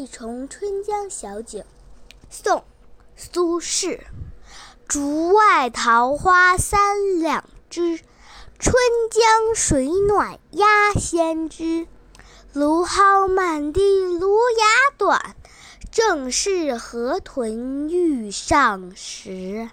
一重春江小景。宋苏轼竹外桃花三两枝春江水暖鸭先知。芦蒿满地芦芽短正是河豚欲上时。